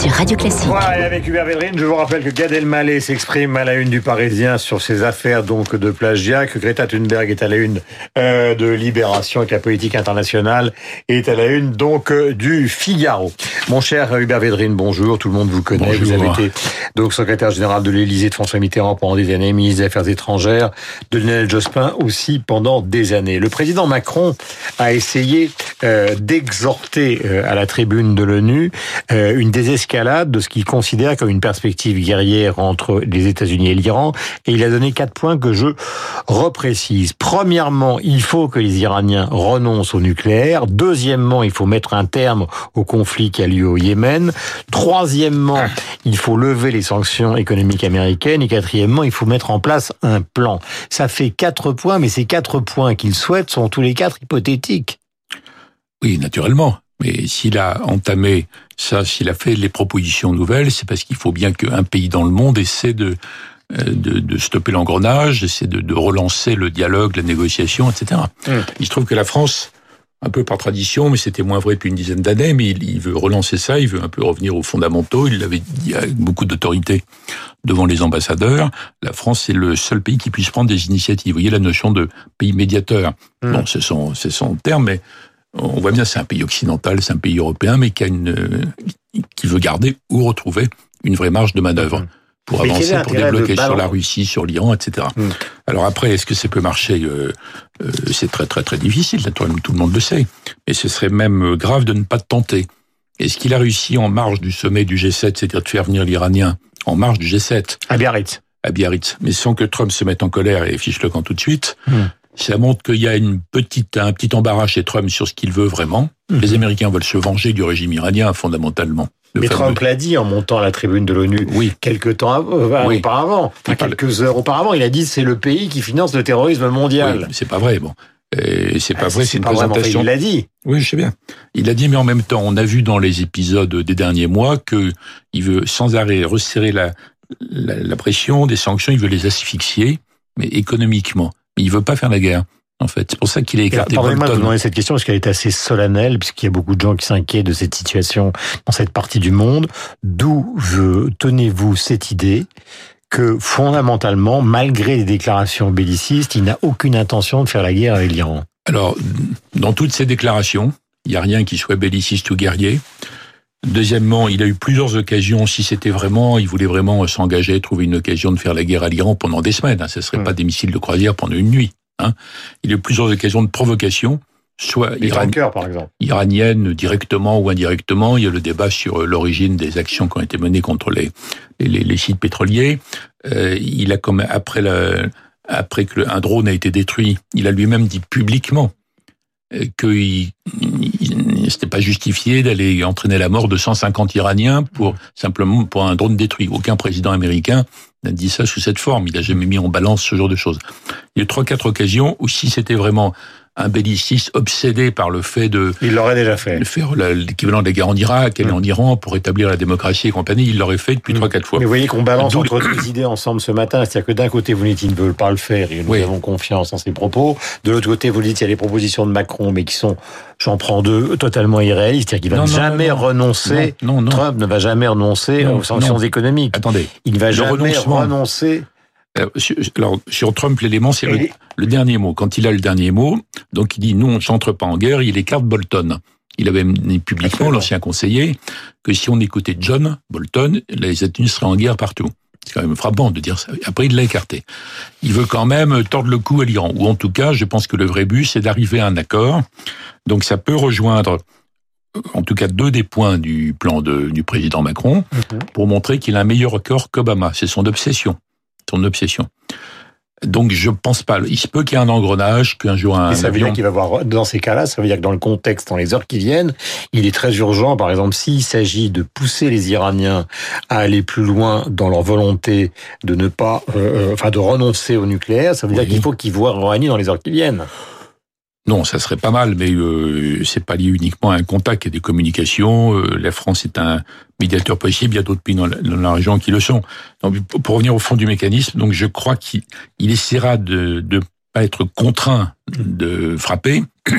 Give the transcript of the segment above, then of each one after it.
sur Radio Classique. Voilà, et avec Hubert Védrine, je vous rappelle que Gad Elmaleh s'exprime à la une du Parisien sur ses affaires donc de plagiat, que Greta Thunberg est à la une euh, de Libération et que la politique internationale est à la une donc euh, du Figaro. Mon cher Hubert Védrine, bonjour, tout le monde vous connaît, Bonjour. vous avez été donc secrétaire général de l'Élysée de François Mitterrand pendant des années, ministre des Affaires étrangères de Lionel Jospin aussi pendant des années. Le président Macron a essayé euh, d'exhorter euh, à la tribune de l'ONU euh, une désescalade de ce qu'il considère comme une perspective guerrière entre les États-Unis et l'Iran. Et il a donné quatre points que je reprécise. Premièrement, il faut que les Iraniens renoncent au nucléaire. Deuxièmement, il faut mettre un terme au conflit qui a lieu au Yémen. Troisièmement, il faut lever les sanctions économiques américaines. Et quatrièmement, il faut mettre en place un plan. Ça fait quatre points, mais ces quatre points qu'il souhaite sont tous les quatre hypothétiques. Oui, naturellement. Mais s'il a entamé ça, s'il a fait les propositions nouvelles, c'est parce qu'il faut bien qu'un pays dans le monde essaie de, euh, de, de stopper l'engrenage, essaie de, de relancer le dialogue, la négociation, etc. Mm. Il se trouve que la France, un peu par tradition, mais c'était moins vrai depuis une dizaine d'années, mais il, il veut relancer ça, il veut un peu revenir aux fondamentaux. Il l'avait dit avec beaucoup d'autorité devant les ambassadeurs. La France est le seul pays qui puisse prendre des initiatives. Vous voyez la notion de pays médiateur. Mm. Bon, c'est son, c'est son terme, mais on voit bien, c'est un pays occidental, c'est un pays européen, mais qui a une, qui veut garder ou retrouver une vraie marge de manœuvre Mhm. pour Mais avancer, pour débloquer sur la Russie, sur l'Iran, etc. Mhm. Alors après, est-ce que ça peut marcher? Euh, euh, C'est très très très difficile, naturellement, tout le monde le sait. Mais ce serait même grave de ne pas tenter. Est-ce qu'il a réussi en marge du sommet du G7, c'est-à-dire de faire venir l'Iranien en marge du G7 À Biarritz. à Biarritz, mais sans que Trump se mette en colère et fiche le camp tout de suite. Hmm. Ça montre qu'il y a une petite, un petit embarras chez Trump sur ce qu'il veut vraiment. Mhm. Les Américains veulent se venger du régime iranien, fondamentalement. Le Mais fameux- Trump l'a dit en montant à la tribune de l'ONU Oui, quelques temps euh, Oui. auparavant, enfin quelques heures auparavant, il a dit c'est le pays qui finance le terrorisme mondial. oui, c'est pas vrai. Bon, Et c'est pas Ah, vrai. C'est une pas vraiment vrai, présentation. Il l'a dit. Oui, je sais bien. Il a dit, mais en même temps, on a vu dans les épisodes des derniers mois que il veut sans arrêt resserrer la, la, la pression des sanctions. Il veut les asphyxier, mais économiquement. Mais il veut pas faire la guerre. En fait, c'est pour ça qu'il a écarté Pardonnez-moi de vous demander cette question parce qu'elle est assez solennelle, puisqu'il y a beaucoup de gens qui s'inquiètent de cette situation dans cette partie du monde. D'où tenez-vous cette idée que fondamentalement, malgré les déclarations bellicistes, il n'a aucune intention de faire la guerre avec l'Iran? Alors, dans toutes ces déclarations, il n'y a rien qui soit belliciste ou guerrier. Deuxièmement, il a eu plusieurs occasions, si c'était vraiment, il voulait vraiment s'engager, trouver une occasion de faire la guerre à l'Iran pendant des semaines. Hein, ce ne serait Mm. pas des missiles de croisière pendant une nuit. Hein. Il a eu plusieurs occasions de provocation, soit Les iran- tankers, par exemple. iranienne directement ou indirectement. Il y a le débat sur l'origine des actions qui ont été menées contre les, les, les sites pétroliers. Euh, il a comme après le, après que le- un drone a été détruit, il a lui-même dit publiquement euh, que il, il- c'était pas justifié d'aller entraîner la mort de 150 Iraniens pour simplement pour un drone détruit. Aucun président américain n'a dit ça sous cette forme. Il a jamais mis en balance ce genre de choses. Il y a eu trois quatre occasions où si c'était vraiment un belliciste obsédé par le fait de Il l'aurait déjà fait. de faire l'équivalent des guerres en Irak, aller Mm. en Iran pour établir la démocratie et compagnie, il l'aurait fait depuis Mm. trois, quatre fois. Mais vous voyez qu'on balance entre deux idées ensemble ce matin. C'est-à-dire que d'un côté, vous dites qu'ils ne veulent pas le faire et nous Oui. avons confiance en ses propos. De l'autre côté, vous dites qu'il y a les propositions de Macron, mais qui sont, j'en prends deux, totalement irréalistes. C'est-à-dire qu'il va Non, jamais non, non. renoncer. Non, non, non. Trump ne va jamais renoncer Non, aux sanctions économiques. Attendez. Il ne va Le jamais renoncement. renoncer. Euh, sur- Alors, sur Trump, l'élément, c'est le, dernier mot. Quand il a le dernier mot, donc il dit non, on n'entre pas en guerre, il écarte Bolton. Il avait dit publiquement, l'ancien conseiller, que si on écoutait John Bolton, les États-Unis seraient en guerre partout. C'est quand même frappant de dire ça. Après, il l'a écarté. Il veut quand même tordre le cou à l'Iran. Ou en tout cas, je pense que le vrai but, c'est d'arriver à un accord. Donc ça peut rejoindre, en tout cas, deux des points du plan de- du président Macron pour montrer qu'il a un meilleur accord qu'Obama. C'est son obsession. Son obsession. Donc je pense pas. Il se peut qu'il y ait un engrenage, qu'un jour un Et ça veut avion. dire qu'il va avoir, dans ces cas-là, ça veut dire que dans le contexte, dans les heures qui viennent, il est très urgent, par exemple, s'il s'agit de pousser les Iraniens à aller plus loin dans leur volonté de ne pas, euh, euh, enfin, de renoncer au nucléaire, ça veut dire qu'il faut qu'ils voient Rouhani dans les heures qui viennent. Non, ça serait pas mal, mais euh, c'est pas lié uniquement à un contact et des communications. Euh, la France est un médiateur possible. Il y a d'autres pays dans la, dans la région qui le sont. Donc, pour revenir au fond du mécanisme, donc je crois qu'il il essaiera de ne pas être contraint de frapper,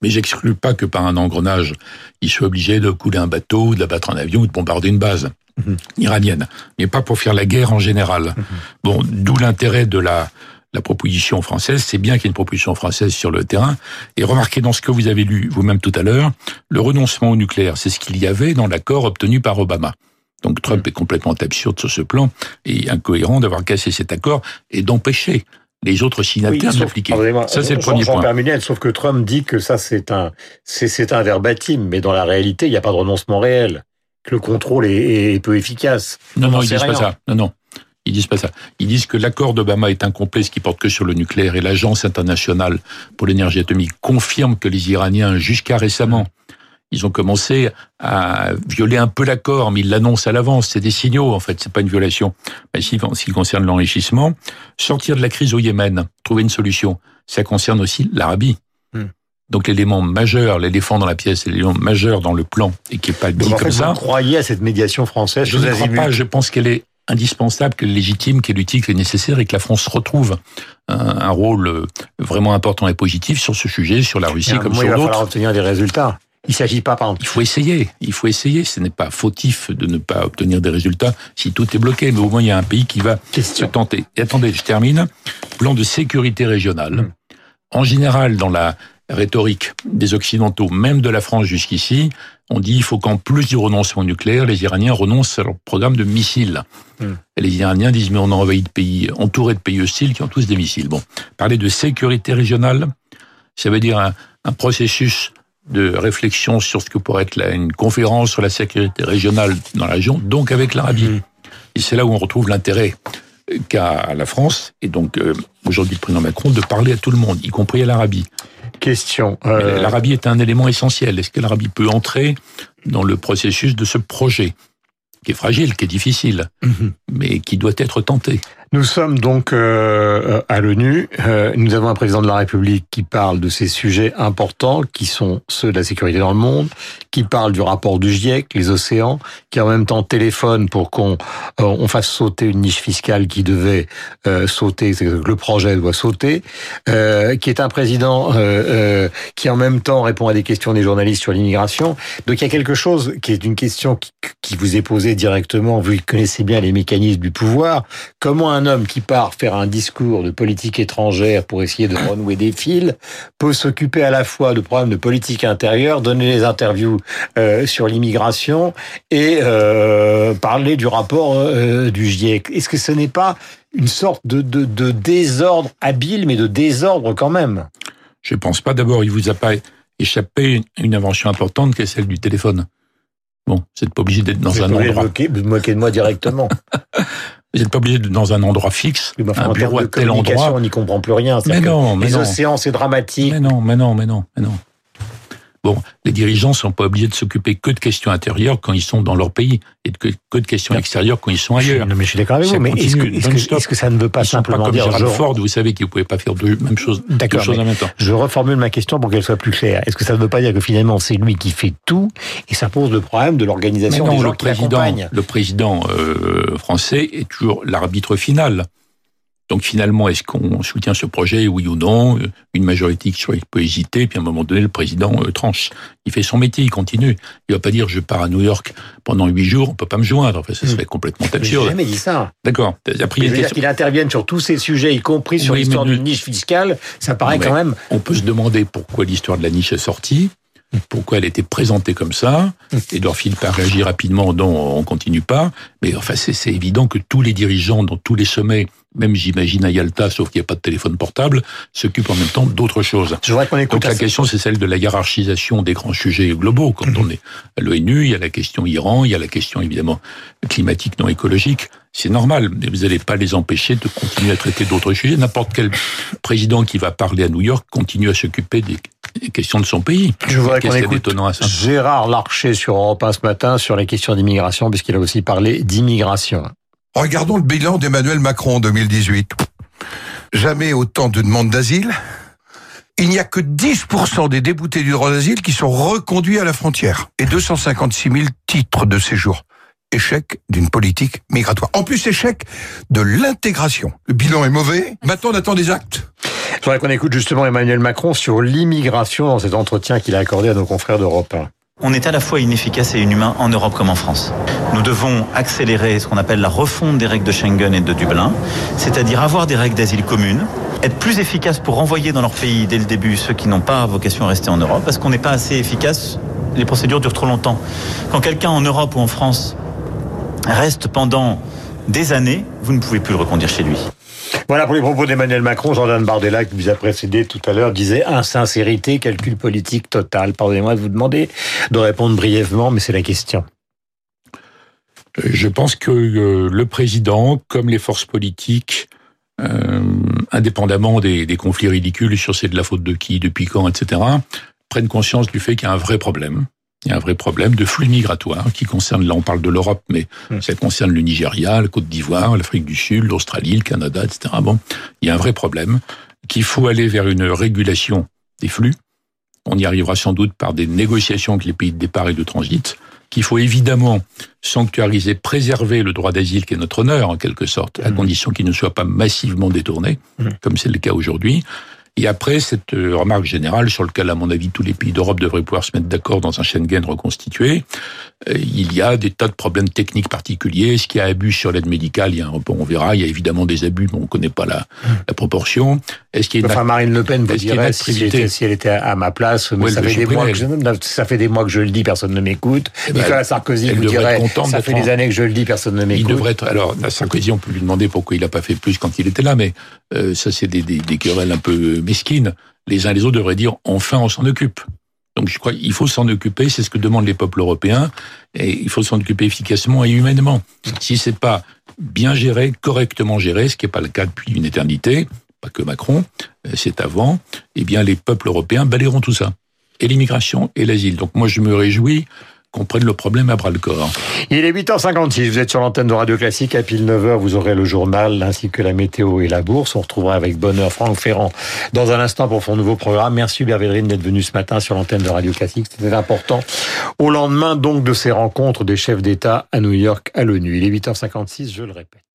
Mais j'exclus pas que par un engrenage, il soit obligé de couler un bateau, d'abattre un avion ou de bombarder une base mhm. iranienne. Mais pas pour faire la guerre en général. Mhm. Bon, d'où l'intérêt de la, la proposition française. C'est bien qu'il y ait une proposition française sur le terrain. Et remarquez dans ce que vous avez lu vous-même tout à l'heure, le renoncement au nucléaire, c'est ce qu'il y avait dans l'accord obtenu par Obama. Donc Trump est complètement absurde sur ce plan et incohérent d'avoir cassé cet accord et d'empêcher les autres signataires oui, d'appliquer. Ça, c'est le premier point. sauf que Trump dit que ça, c'est un, c'est un verbatim, mais dans la réalité, il n'y a pas de renoncement réel. Que le contrôle est, peu efficace. Non, non, ils disent pas ça. Non, non. Ils disent pas ça. Ils disent que l'accord d'Obama est incomplet, ce qui porte que sur le nucléaire, et l'Agence internationale pour l'énergie atomique confirme que les Iraniens, jusqu'à récemment, ils ont commencé à violer un peu l'accord, mais ils l'annoncent à l'avance. C'est des signaux, en fait. C'est pas une violation. Mais si, en ce qui concerne l'enrichissement, sortir de la crise au Yémen, trouver une solution, ça concerne aussi l'Arabie. Hmm. Donc l'élément majeur, l'éléphant dans la pièce, l'élément majeur dans le plan, et qui est pas dit comme ça. Vous croyez à cette médiation française Je ne crois pas. Je pense qu'elle est indispensable, qu'elle est légitime, qu'elle est utile, qu'elle est nécessaire, et que la France retrouve un, un, rôle vraiment important et positif sur ce sujet, sur la Russie comme sur d'autres. Il va falloir obtenir des résultats. Il s'agit pas, par Il faut essayer. Il faut essayer. Ce n'est pas fautif de ne pas obtenir des résultats si tout est bloqué. Mais au moins, il y a un pays qui va se tenter. Et attendez, je termine. Plan de sécurité régionale. Hmm. En général, dans la rhétorique des Occidentaux, même de la France jusqu'ici, on dit il faut qu'en plus du renoncement nucléaire, les Iraniens renoncent à leur programme de missiles. Hmm. Et les Iraniens disent mais on a envahi de pays entourés de pays hostiles qui ont tous des missiles. Bon, parler de sécurité régionale, ça veut dire un, un processus de réflexion sur ce que pourrait être une conférence sur la sécurité régionale dans la région, donc avec l'Arabie. Mmh. Et c'est là où on retrouve l'intérêt qu'a la France, et donc euh, aujourd'hui le président Macron, de parler à tout le monde, y compris à l'Arabie. Question. Euh, L'Arabie est un élément essentiel. Est-ce que l'Arabie peut entrer dans le processus de ce projet qui est fragile, qui est difficile, mmh. mais qui doit être tenté? Nous sommes donc euh, à l'ONU. Euh, nous avons un président de la République qui parle de ces sujets importants, qui sont ceux de la sécurité dans le monde, qui parle du rapport du GIEC, les océans, qui en même temps téléphone pour qu'on euh, on fasse sauter une niche fiscale qui devait sauter, que le projet doit sauter, qui est un président qui en même temps répond à des questions des journalistes sur l'immigration. Donc il y a quelque chose qui est une question qui, qui vous est posée directement, vous connaissez bien les mécanismes du pouvoir. Comment homme qui part faire un discours de politique étrangère pour essayer de renouer des fils peut s'occuper à la fois de problèmes de politique intérieure, donner des interviews euh, sur l'immigration et euh, parler du rapport euh, du GIEC. Est-ce que ce n'est pas une sorte de, de, désordre habile, mais de désordre quand même? Je pense pas. D'abord, il vous a pas échappé une invention importante qui est celle du téléphone. Bon, n'êtes pas obligé d'être dans un endroit. Vous moquez de moi directement. Vous n'êtes pas obligé d'être dans un endroit fixe, oui, un bureau à tel endroit. On n'y comprend plus rien. Mais non, mais les océans, c'est dramatique. Mais non, mais non, mais non, mais non. Bon, les dirigeants sont pas obligés de s'occuper que de questions intérieures quand ils sont dans leur pays et que, que de questions extérieures quand ils sont ailleurs. non, mais je suis d'accord avec vous, mais est-ce que, que, ça ne veut pas simplement pas dire... je... Ford, vous savez qu'ils ne pouvaient pas faire deux, même chose, deux choses en même temps. Je reformule ma question pour qu'elle soit plus claire. Est-ce que ça ne veut pas dire que finalement c'est lui qui fait tout et ça pose le problème de l'organisation des gens le président, Le président euh, français est toujours l'arbitre final. Donc finalement, est-ce qu'on soutient ce projet, oui ou non? Une majorité qui peut hésiter, puis à un moment donné, le président euh, tranche. Il fait son métier, il continue. Il va pas dire je pars à New York pendant huit jours, on peut pas me joindre. Enfin, ça serait hmm. complètement absurde. J'ai jamais dit ça. D'accord. Il dire qu'il intervienne sur tous ces sujets, y compris sur l'histoire d'une niche fiscale. Ça paraît quand même. On peut se demander pourquoi l'histoire de la niche est sortie pourquoi elle était présentée comme ça. Edouard Philippe a réagi rapidement, non, on continue pas. Mais enfin, c'est évident que tous les dirigeants dans tous les sommets même j'imagine à Yalta, sauf qu'il n'y a pas de téléphone portable, s'occupe en même temps d'autres choses. Je voudrais qu'on Donc la question, c'est celle de la hiérarchisation des grands sujets globaux. Quand on est à l'ONU, il y a la question Iran, il y a la question évidemment climatique non écologique. C'est normal, mais vous n'allez pas les empêcher de continuer à traiter d'autres sujets. N'importe quel président qui va parler à New York continue à s'occuper des questions de son pays. Je voudrais qu'on écoute Gérard Larcher sur Europe 1 ce matin sur les questions d'immigration, puisqu'il a aussi parlé d'immigration. Regardons le bilan d'Emmanuel Macron en 2018. Jamais autant de demandes d'asile. Il n'y a que 10% des déboutés du droit d'asile qui sont reconduits à la frontière. Et 256 000 titres de séjour. Échec d'une politique migratoire. En plus, échec de l'intégration. Le bilan est mauvais. Maintenant, on attend des actes. Voudrais qu'on écoute justement Emmanuel Macron sur l'immigration dans cet entretien qu'il a accordé à nos confrères d'Europe 1. On est à la fois inefficace et inhumain en Europe comme en France. Nous devons accélérer ce qu'on appelle la refonte des règles de Schengen et de Dublin, c'est-à-dire avoir des règles d'asile communes, être plus efficace pour renvoyer dans leur pays dès le début ceux qui n'ont pas vocation à rester en Europe, parce qu'on n'est pas assez efficace, les procédures durent trop longtemps. Quand quelqu'un en Europe ou en France reste pendant des années, vous ne pouvez plus le reconduire chez lui. Voilà pour les propos d'Emmanuel Macron. Jordan Bardella, qui vous a précédé tout à l'heure, disait insincérité, calcul politique total. Pardonnez-moi de vous demander de répondre brièvement, mais c'est la question. Euh, je pense que euh, le président, comme les forces politiques, euh, indépendamment des, des, conflits ridicules sur c'est de la faute de qui, depuis quand, etc., prennent conscience du fait qu'il y a un vrai problème il y a un vrai problème de flux migratoires qui concerne, là on parle de l'Europe, mais hmm. ça concerne le Nigeria, la Côte d'Ivoire, l'Afrique du Sud, l'Australie, le Canada, etc. Bon, il y a un vrai problème qu'il faut aller vers une régulation des flux. On y arrivera sans doute par des négociations avec les pays de départ et de transit, qu'il faut évidemment sanctuariser, préserver le droit d'asile qui est notre honneur en quelque sorte, à hmm. condition qu'il ne soit pas massivement détourné, hmm. comme c'est le cas aujourd'hui. Et après, cette euh, remarque générale sur laquelle, à mon avis, tous les pays d'Europe devraient pouvoir se mettre d'accord dans un Schengen reconstitué, il y a des tas de problèmes techniques particuliers. Est-ce qu'il y a abus sur l'aide médicale? Il y a un, on verra. Il y a évidemment des abus, mais on ne connaît pas la, la proportion. Est-ce qu'il y a enfin, Marine Le Pen vous dirait si, si, elle était à ma place, mais ça, fait des mois que je, ça fait des mois que je le dis, personne ne m'écoute. Ben, Nicolas Sarkozy vous dirait, ça fait des années que je le dis, personne ne m'écoute. Il devrait être. Alors, Sarkozy, on peut lui demander pourquoi il n'a pas fait plus quand il était là, mais euh, ça, c'est des, des, des querelles un peu mesquines. Les uns les autres devraient dire enfin, on s'en occupe. Donc je crois qu'il faut s'en occuper, c'est ce que demandent les peuples européens, et il faut s'en occuper efficacement et humainement. Si c'est pas bien géré, correctement géré, ce qui n'est pas le cas depuis une éternité, pas que Macron, euh, c'est avant, eh bien les peuples européens balayeront tout ça. Et l'immigration et l'asile. Donc moi je me réjouis qu'on prenne le problème à bras le corps. Il est 8h56, vous êtes sur l'antenne de Radio Classique. À pile 9h, vous aurez le journal ainsi que la météo et la bourse. On retrouvera avec bonheur Franck Ferrand dans un instant pour son nouveau programme. Merci Hubert d'être venu ce matin sur l'antenne de Radio Classique. C'était important. Au lendemain donc de ces rencontres des chefs d'État à New York à l'ONU. Il est 8h56, je le répète.